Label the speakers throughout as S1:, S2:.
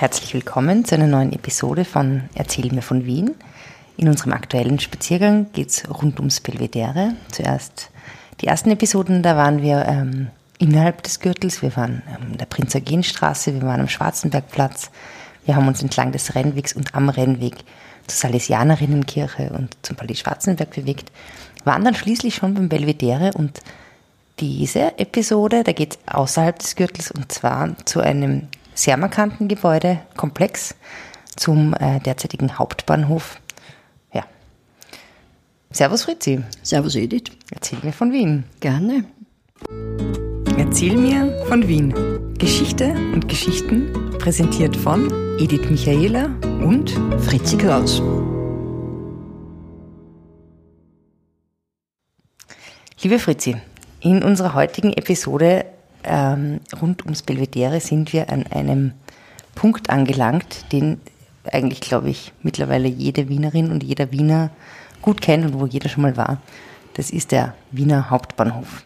S1: Herzlich willkommen zu einer neuen Episode von Erzähl mir von Wien. In unserem aktuellen Spaziergang geht es rund ums Belvedere. Zuerst die ersten Episoden, da waren wir ähm, innerhalb des Gürtels. Wir waren ähm, in der Prinz-Eugen-Straße, wir waren am Schwarzenbergplatz. Wir haben uns entlang des Rennwegs und am Rennweg zur Salesianerinnenkirche und zum Palais Schwarzenberg bewegt. Waren dann schließlich schon beim Belvedere und diese Episode, da geht es außerhalb des Gürtels und zwar zu einem sehr markanten Gebäudekomplex, zum äh, derzeitigen Hauptbahnhof. Ja. Servus Fritzi.
S2: Servus Edith.
S1: Erzähl mir von Wien.
S2: Gerne.
S1: Erzähl mir von Wien. Geschichte und Geschichten präsentiert von Edith Michaela und
S2: Fritzi Kraus.
S1: Liebe Fritzi, in unserer heutigen Episode ähm, rund ums Belvedere sind wir an einem Punkt angelangt, den eigentlich, glaube ich, mittlerweile jede Wienerin und jeder Wiener gut kennt und wo jeder schon mal war. Das ist der Wiener Hauptbahnhof.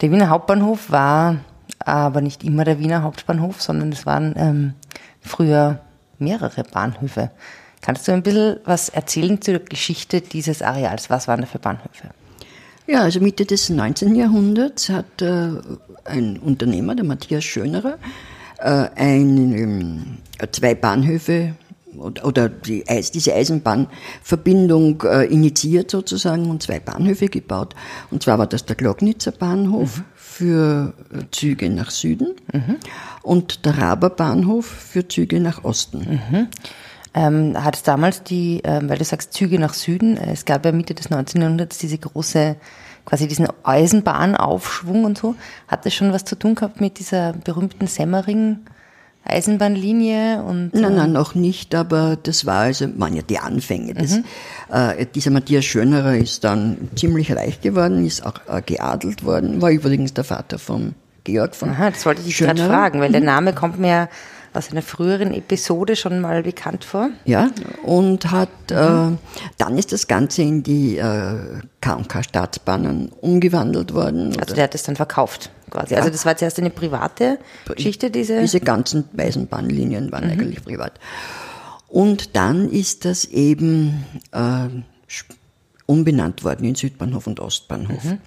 S1: Der Wiener Hauptbahnhof war aber nicht immer der Wiener Hauptbahnhof, sondern es waren ähm, früher mehrere Bahnhöfe. Kannst du ein bisschen was erzählen zur Geschichte dieses Areals? Was waren da für Bahnhöfe?
S2: Ja, also Mitte des 19. Jahrhunderts hat äh, ein Unternehmer, der Matthias Schönerer, äh, ein, ähm, zwei Bahnhöfe oder, oder die diese Eisenbahnverbindung äh, initiiert sozusagen und zwei Bahnhöfe gebaut. Und zwar war das der Glocknitzer Bahnhof mhm. für äh, Züge nach Süden mhm. und der Raber Bahnhof für Züge nach Osten.
S1: Mhm. Ähm, hat es damals die, ähm, weil du sagst Züge nach Süden, äh, es gab ja Mitte des 19. Jahrhunderts diese große, quasi diesen Eisenbahnaufschwung und so. Hat das schon was zu tun gehabt mit dieser berühmten Semmering? Eisenbahnlinie und
S2: nein, nein, äh, noch nicht, aber das war also, man ja die Anfänge. Das, mhm. äh, dieser Matthias Schönerer ist dann ziemlich reich geworden, ist auch äh, geadelt worden, war übrigens der Vater von Georg von
S1: Aha, das wollte ich gerade fragen, weil mhm. der Name kommt mir aus einer früheren Episode schon mal bekannt vor.
S2: Ja, und hat, äh, dann ist das Ganze in die äh, KK-Staatsbahnen umgewandelt worden.
S1: Also der hat es dann verkauft quasi. Ja. Also das war zuerst eine private Geschichte, diese?
S2: Diese ganzen Eisenbahnlinien waren mhm. eigentlich privat. Und dann ist das eben äh, umbenannt worden in Südbahnhof und Ostbahnhof. Mhm.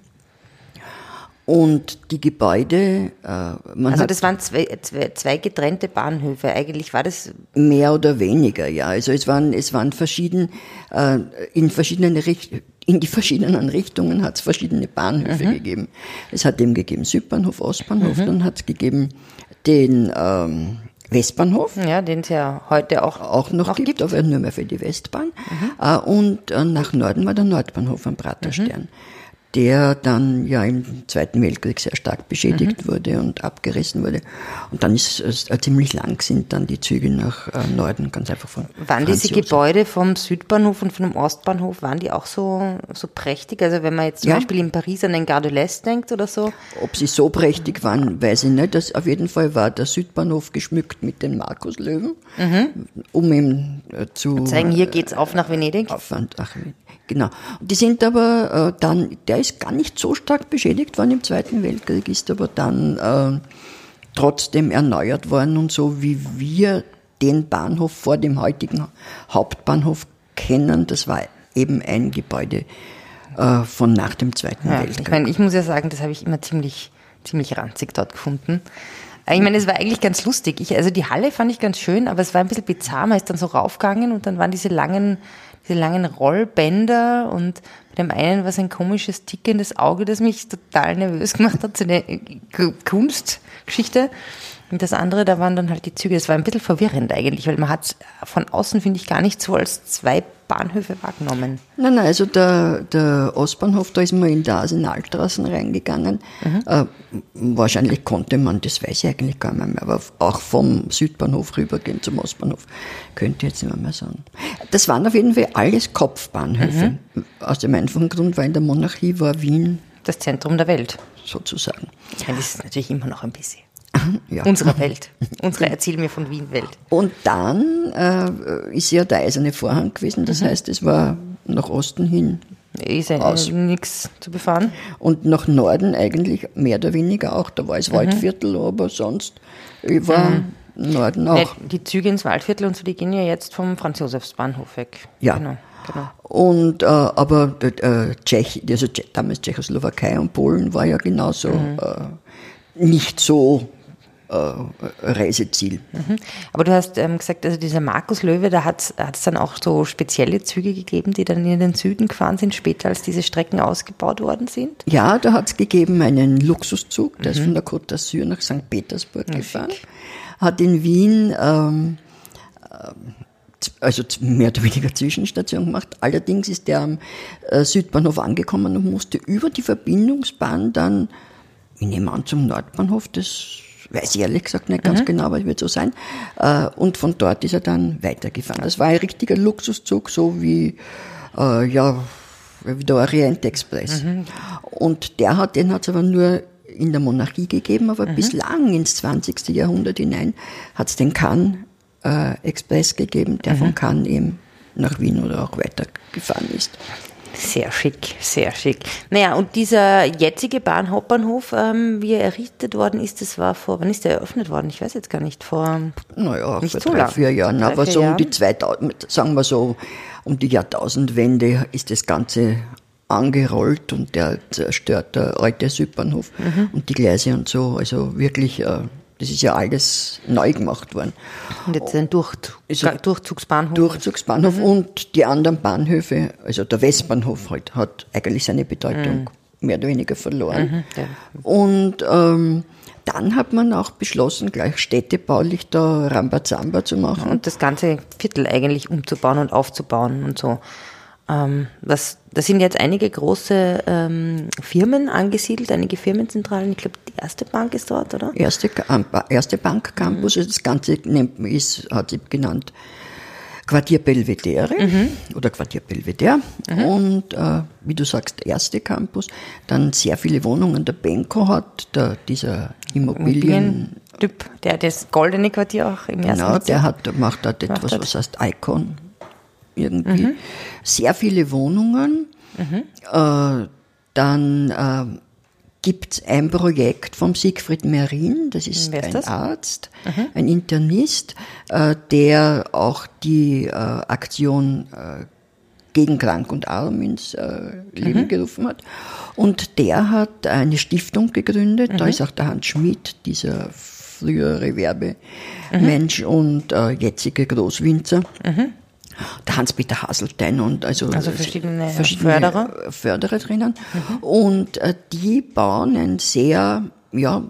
S2: Und die Gebäude,
S1: äh, man Also das waren zwei, zwei, zwei getrennte Bahnhöfe. Eigentlich war das
S2: mehr oder weniger, ja. Also es waren es waren verschieden äh, in verschiedene Richt in die verschiedenen Richtungen hat es verschiedene Bahnhöfe mhm. gegeben. Es hat eben gegeben Südbahnhof, Ostbahnhof, mhm. dann hat es gegeben den ähm, Westbahnhof.
S1: Ja, den es ja heute auch,
S2: auch noch, noch gibt, gibt, aber nur mehr für die Westbahn. Mhm. Äh, und äh, nach Norden war der Nordbahnhof am Praterstern. Mhm der dann ja im Zweiten Weltkrieg sehr stark beschädigt mhm. wurde und abgerissen wurde. Und dann ist es äh, ziemlich lang sind dann die Züge nach äh, Norden ganz einfach von.
S1: Waren Franz diese Gebäude vom Südbahnhof und vom Ostbahnhof, waren die auch so, so prächtig? Also wenn man jetzt zum ja. Beispiel in Paris an den Gare de l'Est denkt oder so?
S2: Ob sie so prächtig waren, weiß ich nicht. Das, auf jeden Fall war der Südbahnhof geschmückt mit den Markuslöwen, mhm. um ihm äh, zu.
S1: Zeigen, hier geht's auf nach Venedig?
S2: Auf nach Venedig. Genau. Die sind aber äh, dann, der ist gar nicht so stark beschädigt worden im Zweiten Weltkrieg, ist aber dann äh, trotzdem erneuert worden und so wie wir den Bahnhof vor dem heutigen Hauptbahnhof kennen, das war eben ein Gebäude äh, von nach dem Zweiten ja, Weltkrieg.
S1: Ich, meine, ich muss ja sagen, das habe ich immer ziemlich, ziemlich ranzig dort gefunden. Ich meine, es war eigentlich ganz lustig. Ich, also die Halle fand ich ganz schön, aber es war ein bisschen bizarr. Man ist dann so raufgegangen und dann waren diese langen diese langen Rollbänder und bei dem einen war es ein komisches tickendes Auge, das mich total nervös gemacht hat, so eine Kunstgeschichte. Und das andere, da waren dann halt die Züge. Das war ein bisschen verwirrend eigentlich, weil man hat von außen, finde ich, gar nicht so als zwei Bahnhöfe wahrgenommen.
S2: Nein, nein, also der, der Ostbahnhof, da ist man in die Arsenalstraßen reingegangen. Mhm. Äh, wahrscheinlich konnte man, das weiß ich eigentlich gar nicht mehr, aber auch vom Südbahnhof rübergehen zum Ostbahnhof, könnte ich jetzt nicht mehr sagen. Das waren auf jeden Fall alles Kopfbahnhöfe. Mhm. Aus dem einfachen Grund, weil in der Monarchie war Wien
S1: das Zentrum der Welt.
S2: Sozusagen.
S1: Meine, das ist natürlich immer noch ein bisschen. Ja. Unserer Welt. Unsere Erzähl mir von Wien Welt.
S2: Und dann äh, ist ja der eiserne Vorhang gewesen, das mhm. heißt, es war nach Osten hin.
S1: Ist ja nichts zu befahren.
S2: Und nach Norden eigentlich mehr oder weniger auch. Da war es mhm. Waldviertel, aber sonst war mhm. Norden auch.
S1: Ne, die Züge ins Waldviertel und so, die gehen ja jetzt vom Franz-Josefs-Bahnhof weg.
S2: Ja.
S1: Genau, genau.
S2: Und äh, aber äh, Tschech, also damals Tschechoslowakei und Polen war ja genauso
S1: Mhm.
S2: äh, nicht so Reiseziel.
S1: Mhm. Aber du hast ähm, gesagt, also dieser Markus Löwe, da hat es dann auch so spezielle Züge gegeben, die dann in den Süden gefahren sind, später als diese Strecken ausgebaut worden sind.
S2: Ja, da hat es gegeben einen Luxuszug, der ist
S1: Mhm.
S2: von der Côte d'Azur nach St. Petersburg gefahren. Hat in Wien ähm, z- also mehr oder weniger Zwischenstation gemacht. Allerdings ist der am äh, Südbahnhof angekommen und musste über die Verbindungsbahn dann, ich nehme an, zum Nordbahnhof, das weiß ich ehrlich gesagt nicht ganz genau, aber es wird so sein. Äh, und von dort ist er dann weitergefahren. Das war ein richtiger Luxuszug, so wie, äh, ja, wie der Orient Express. Und der hat, den hat es aber nur in der Monarchie gegeben, aber bislang ins 20. Jahrhundert hinein hat es den Cannes äh, Express gegeben, der von Cannes eben nach Wien oder auch weitergefahren ist.
S1: Sehr schick, sehr schick. Naja, und dieser jetzige Bahn Hauptbahnhof, ähm, wie er errichtet worden ist, das war vor, wann ist der eröffnet worden? Ich weiß jetzt gar nicht, vor,
S2: Naja,
S1: Nicht
S2: vor
S1: so
S2: drei,
S1: lang.
S2: vier Jahren,
S1: Drei,
S2: aber
S1: vier
S2: so um
S1: Jahren.
S2: die 2000, sagen wir so, um die Jahrtausendwende ist das Ganze angerollt und der zerstört der alte Südbahnhof
S1: Mhm.
S2: und die Gleise und so, also wirklich, äh, das ist ja alles neu gemacht worden.
S1: und jetzt ein
S2: er-
S1: Durchzugsbahnhof.
S2: Durchzugsbahnhof und die anderen Bahnhöfe, also der Westbahnhof halt, hat eigentlich seine Bedeutung mehr oder weniger verloren.
S1: ja.
S2: Und ähm, dann hat man auch beschlossen, gleich städtebaulich da Rambazamba zu machen.
S1: und das ganze Viertel eigentlich umzubauen und aufzubauen und so. Ähm, das, da sind jetzt einige große ähm, Firmen angesiedelt, einige Firmenzentralen. Ich glaube, die erste Bank ist dort, oder?
S2: Erste, Ka- erste Bankcampus, also das Ganze nennt, ist, hat sie genannt Quartier Belvedere oder Quartier Belvedere und äh, wie du sagst, erste Campus, dann sehr viele Wohnungen. Der Benko hat, der, dieser Immobilien,
S1: Typ, der das goldene Quartier auch im ersten
S2: genau, der hat, macht dort etwas, was heißt Icon irgendwie. Sehr viele Wohnungen. Äh, dann äh, gibt es ein Projekt vom Siegfried Merin, das ist
S1: ist
S2: ein
S1: das?
S2: Arzt, ein Internist, äh, der auch die äh, Aktion äh, gegen Krank und Arm ins äh, Leben gerufen hat. Und der hat eine Stiftung gegründet, da ist auch der Hans Schmidt, dieser frühere Werbemensch und äh, jetzige Großwinzer. Der Hans-Peter Haselstein und also,
S1: Also verschiedene
S2: verschiedene
S1: Förderer.
S2: Förderer drinnen. Und äh, die bauen ein sehr, ja,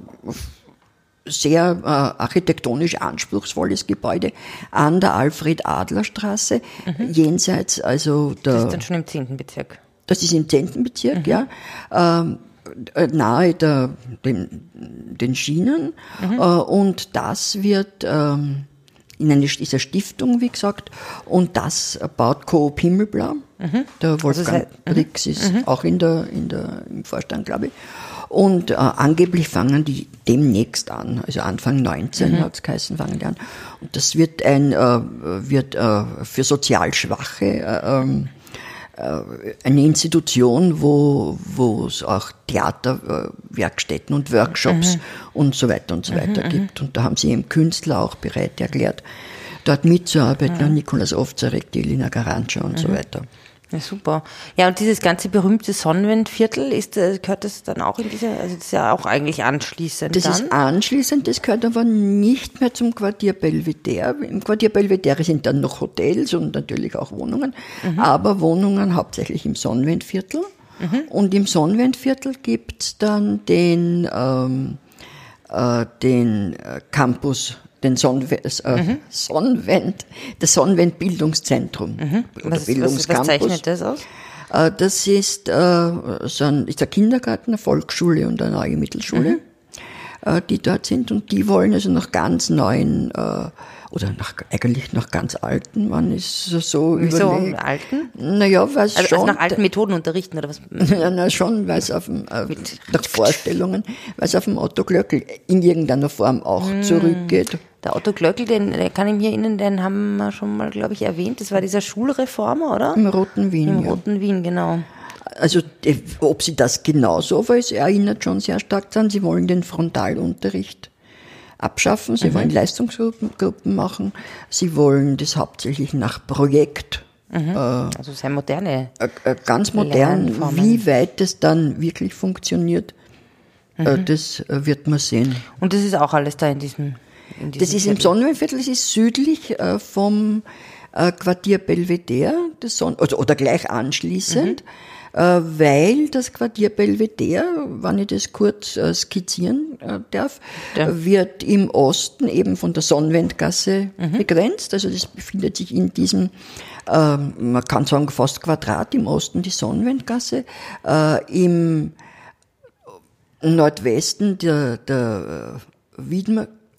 S2: sehr äh, architektonisch anspruchsvolles Gebäude an der Alfred-Adler-Straße, jenseits also der,
S1: Das ist dann schon im 10. Bezirk.
S2: das ist im 10. Bezirk, ja, ähm, äh, nahe der, den, den Schienen. Äh, und das wird ähm, in eine, dieser Stiftung, wie gesagt, und das baut Coop Himmelblau. Der Wolfgang
S1: sei-
S2: Brix ist auch in der, in der, im Vorstand, glaube ich. Und äh, angeblich fangen die demnächst an, also Anfang 19
S1: Mhm.
S2: hat's geheißen, fangen die an. Und das wird ein, äh, wird äh, für sozial Schwache äh, ähm, äh, eine Institution, wo wo es auch Theaterwerkstätten und Workshops und so weiter und so weiter gibt. Und da haben sie eben Künstler auch bereit erklärt, dort mitzuarbeiten. Nikolaus Ovzarek, die Elina Garantscha und so weiter.
S1: Ja, super. Ja, und dieses ganze berühmte Sonnenwendviertel, ist, äh, gehört das dann auch in diese, also das ist ja auch eigentlich anschließend
S2: Das
S1: dann?
S2: ist anschließend, das gehört aber nicht mehr zum Quartier Belvedere. Im Quartier Belvedere sind dann noch Hotels und natürlich auch Wohnungen, aber Wohnungen hauptsächlich im Sonnenwendviertel. Und im Sonnenwendviertel gibt's dann den, ähm, äh, den äh, Campus, den Sonnenwend, äh, Sonnenwend, das Sonnenwend-Bildungszentrum. Oder
S1: Mhm. was, was, was
S2: Bildungscampus.
S1: zeichnet das aus?
S2: Äh, Das ist, äh, so ein, ist ein Kindergarten, eine Volksschule und eine neue Mittelschule, äh, die dort sind. Und die wollen also nach ganz neuen, äh, oder nach, eigentlich nach ganz alten, man ist so, so
S1: Wieso
S2: überlegt.
S1: alten?
S2: Naja, weil es
S1: Also,
S2: schon,
S1: also nach alten Methoden unterrichten oder was?
S2: ja, na schon, weil es auf dem, äh, nach Vorstellungen, weil es auf dem Otto Glöckl in irgendeiner Form auch
S1: Hm.
S2: zurückgeht.
S1: Der Otto Glöckl, den, den kann ich mir erinnern, den haben wir schon mal, glaube ich, erwähnt. Das war dieser Schulreformer, oder?
S2: Im Roten Wien,
S1: Im
S2: ja.
S1: Roten Wien, genau.
S2: Also, ob sie das genauso weiß, erinnert schon sehr stark daran, sie wollen den Frontalunterricht abschaffen. Sie wollen Leistungsgruppen Gruppen machen. Sie wollen das hauptsächlich nach Projekt.
S1: Also sehr moderne.
S2: Äh, äh, ganz modern.
S1: Lernformen.
S2: Wie weit das dann wirklich funktioniert, äh, das äh, wird man sehen.
S1: Und das ist auch alles da in diesem. In diesem
S2: Das ist im
S1: Viertel.
S2: Sonnenwindviertel, das ist südlich äh, vom äh, Quartier Belvedere, das Son oder, oder gleich anschließend,
S1: Mhm.
S2: Äh, weil das Quartier Belvedere, wenn ich das kurz äh, skizzieren äh, darf,
S1: Ja.
S2: wird im Osten eben von der Sonnenwendgasse
S1: Mhm.
S2: begrenzt. Also das befindet sich in diesem, ähm, man kann sagen fast Quadrat im Osten die Sonnenwendgasse. Im Nordwesten der, der äh,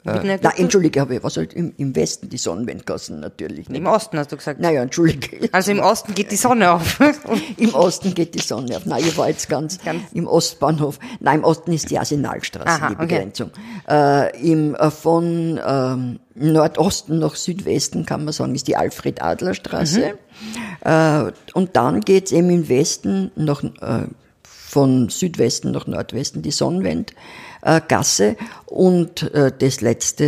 S2: Wiedmer, äh, nein, entschuldige, ich was halt im, im Westen die Sonnenwendgassen natürlich nicht.
S1: Im Osten hast du gesagt.
S2: Naja, entschuldige.
S1: Also im Osten geht die Sonne auf.
S2: Im Osten geht die Sonne auf. Nein, ich war jetzt ganz,
S1: Ganz-
S2: im Ostbahnhof. Nein, im Osten ist die Arsenalstraße,
S1: Aha,
S2: die
S1: okay.
S2: Begrenzung. Äh, im, äh, von ähm, Nordosten nach Südwesten kann man sagen, ist die Alfred-Adler-Straße.
S1: Mhm.
S2: Äh, und dann geht's eben im Westen nach, äh, von Südwesten nach Nordwesten die Sonnenwendgasse. Äh, Gasse. und äh, das letzte,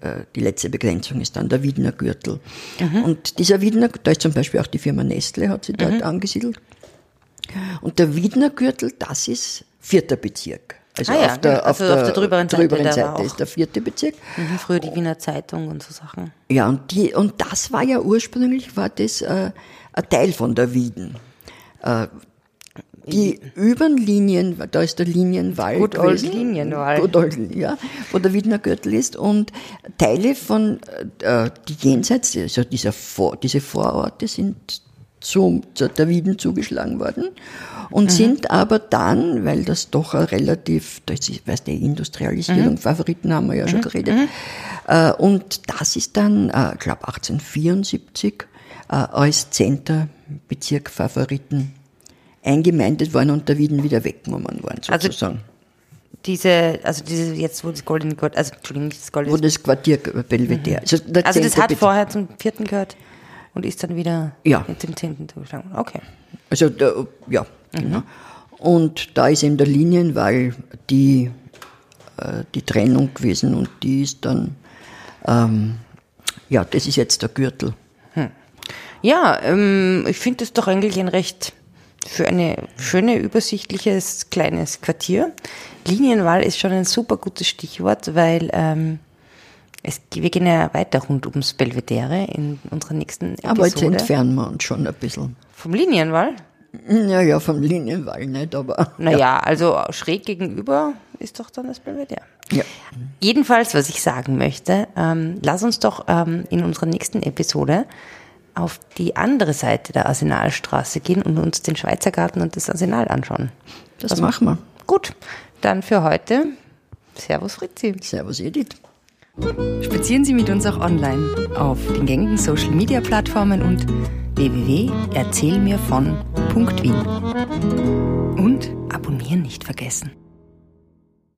S2: äh, die letzte Begrenzung ist dann der Wiedner Gürtel.
S1: Mhm.
S2: Und dieser Wiedner, da ist zum Beispiel auch die Firma Nestle, hat sich dort
S1: Mhm.
S2: angesiedelt. Und der Wiedner Gürtel, das ist vierter Bezirk. Also,
S1: Ah ja,
S2: auf, der,
S1: also auf der drüberen Seite,
S2: drüberen
S1: war
S2: Seite
S1: auch-
S2: ist der vierte Bezirk.
S1: Mhm, Früher die Wiener Zeitung und so Sachen.
S2: Ja, und, die, und das war ja ursprünglich, war das äh, ein Teil von der Wieden. Äh, die über Linien, da ist der Linienwald.
S1: Good old. Linienwald.
S2: Good old, ja, wo der Wiedner Gürtel ist. Und Teile von, äh, die jenseits, also dieser Vor, diese Vororte sind zum, zu der Wieden zugeschlagen worden und sind aber dann, weil das doch relativ, ist, weißt du, Industrialisierung, Favoriten haben wir ja schon geredet, äh, und das ist dann, äh, ich glaube 1874, äh, als Zenterbezirk Favoriten eingemeindet worden und der Wieden wieder weggenommen worden,
S1: Also
S2: sozusagen.
S1: Diese, also diese, jetzt wo das Goldene Gurt, also Entschuldigung, nicht das Goldene
S2: wo das Quartier Belvedere. Also, der
S1: Also das hat
S2: Zenterbezirk-
S1: vorher zum vierten gehört und ist dann wieder
S2: Ja.
S1: mit dem zehnten zugeschlagen. Okay.
S2: Also, der, ja, genau. Und da ist eben der Linienwall die, äh, die Trennung gewesen und die ist dann, ähm, ja, das ist jetzt der Gürtel.
S1: Ja, ähm, ich finde das doch eigentlich ein recht für eine schöne, übersichtliches, kleines Quartier. Linienwahl ist schon ein super gutes Stichwort, weil ähm, es, wir gehen ja weiter rund ums Belvedere in unserer nächsten Episode.
S2: Aber jetzt entfernen wir uns schon ein bisschen.
S1: Vom Linienwall?
S2: Ja, ja, vom Linienwall nicht, aber.
S1: Naja, also schräg gegenüber ist doch dann das Belvedere.
S2: Ja.
S1: Jedenfalls, was ich sagen möchte, ähm, lass uns doch ähm, in unserer nächsten Episode auf die andere Seite der Arsenalstraße gehen und uns den Schweizer Garten und das Arsenal anschauen.
S2: Das machen wir.
S1: Gut, dann für heute Servus Fritzi.
S2: Servus, Edith.
S1: Spazieren Sie mit uns auch online auf den gängigen Social Media Plattformen und www.erzählmirvon.wien. Und abonnieren nicht vergessen.